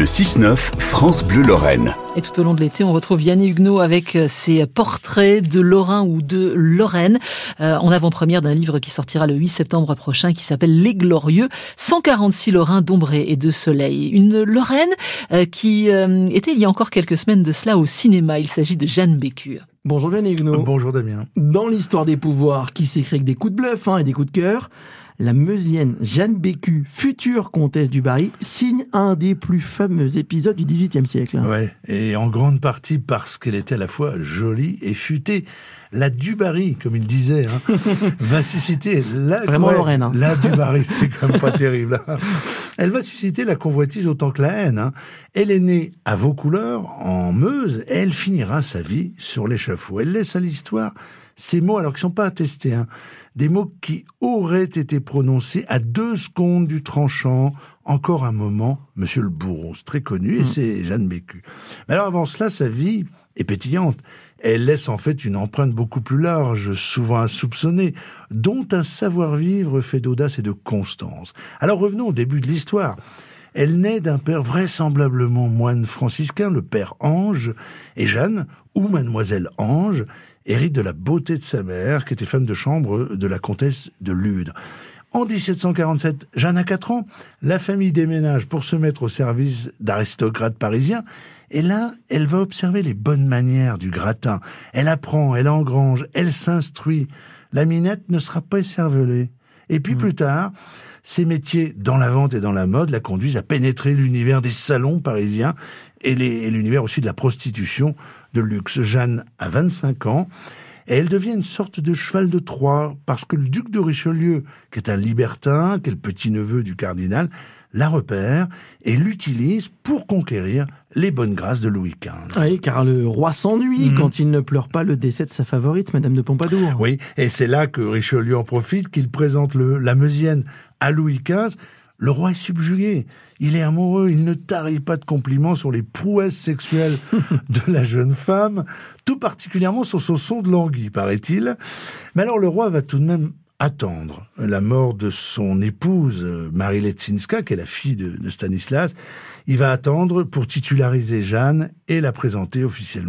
Le 6-9, France Bleu Lorraine. Et tout au long de l'été, on retrouve Yannick Huguenot avec euh, ses portraits de Lorrain ou de Lorraine, euh, en avant-première d'un livre qui sortira le 8 septembre prochain qui s'appelle Les Glorieux, 146 Lorrains d'ombré et de soleil. Une Lorraine euh, qui était il y a encore quelques semaines de cela au cinéma. Il s'agit de Jeanne Bécure. Bonjour Yannick Huguenot. Bonjour Damien. Dans l'histoire des pouvoirs qui s'écrit avec des coups de bluff hein, et des coups de cœur, la Meusienne Jeanne Bécu, future comtesse du Barry, signe un des plus fameux épisodes du XVIIIe siècle. Ouais, et en grande partie parce qu'elle était à la fois jolie et futée. La Dubarry, comme il disait, hein, va susciter la, Vraiment Lorraine, hein. la Dubarry, c'est quand même pas terrible. Hein. Elle va susciter la convoitise autant que la haine. Elle est née à Vaucouleurs, en Meuse, et elle finira sa vie sur l'échafaud. Elle laisse à l'histoire ces mots, alors qu'ils ne sont pas attestés, hein, des mots qui auraient été prononcés à deux secondes du tranchant, encore un moment, Monsieur le c'est très connu, et mm. c'est Jeanne Bécu. Mais alors avant cela, sa vie est pétillante. Elle laisse en fait une empreinte beaucoup plus large, souvent insoupçonnée, dont un savoir-vivre fait d'audace et de constance. Alors revenons au début de l'histoire. Elle naît d'un père vraisemblablement moine franciscain, le père Ange, et Jeanne, ou mademoiselle Ange, hérite de la beauté de sa mère, qui était femme de chambre de la comtesse de Lude. En 1747, Jeanne a 4 ans, la famille déménage pour se mettre au service d'aristocrates parisiens, et là, elle va observer les bonnes manières du gratin. Elle apprend, elle engrange, elle s'instruit. La minette ne sera pas écervelée. Et puis mmh. plus tard, ses métiers dans la vente et dans la mode la conduisent à pénétrer l'univers des salons parisiens et l'univers aussi de la prostitution de luxe. Jeanne a 25 ans et elle devient une sorte de cheval de Troie parce que le duc de Richelieu, qui est un libertin, qui est le petit-neveu du cardinal, la repère et l'utilise pour conquérir les bonnes grâces de Louis XV. Oui, car le roi s'ennuie mhm. quand il ne pleure pas le décès de sa favorite, Madame de Pompadour. Oui, et c'est là que Richelieu en profite, qu'il présente le, la Meusienne à Louis XV. Le roi est subjugué. Il est amoureux. Il ne tarit pas de compliments sur les prouesses sexuelles de la jeune femme, tout particulièrement sur son son de languille, paraît-il. Mais alors le roi va tout de même attendre la mort de son épouse, Marie Letzinska, qui est la fille de, de Stanislas. Il va attendre pour titulariser Jeanne et la présenter officiellement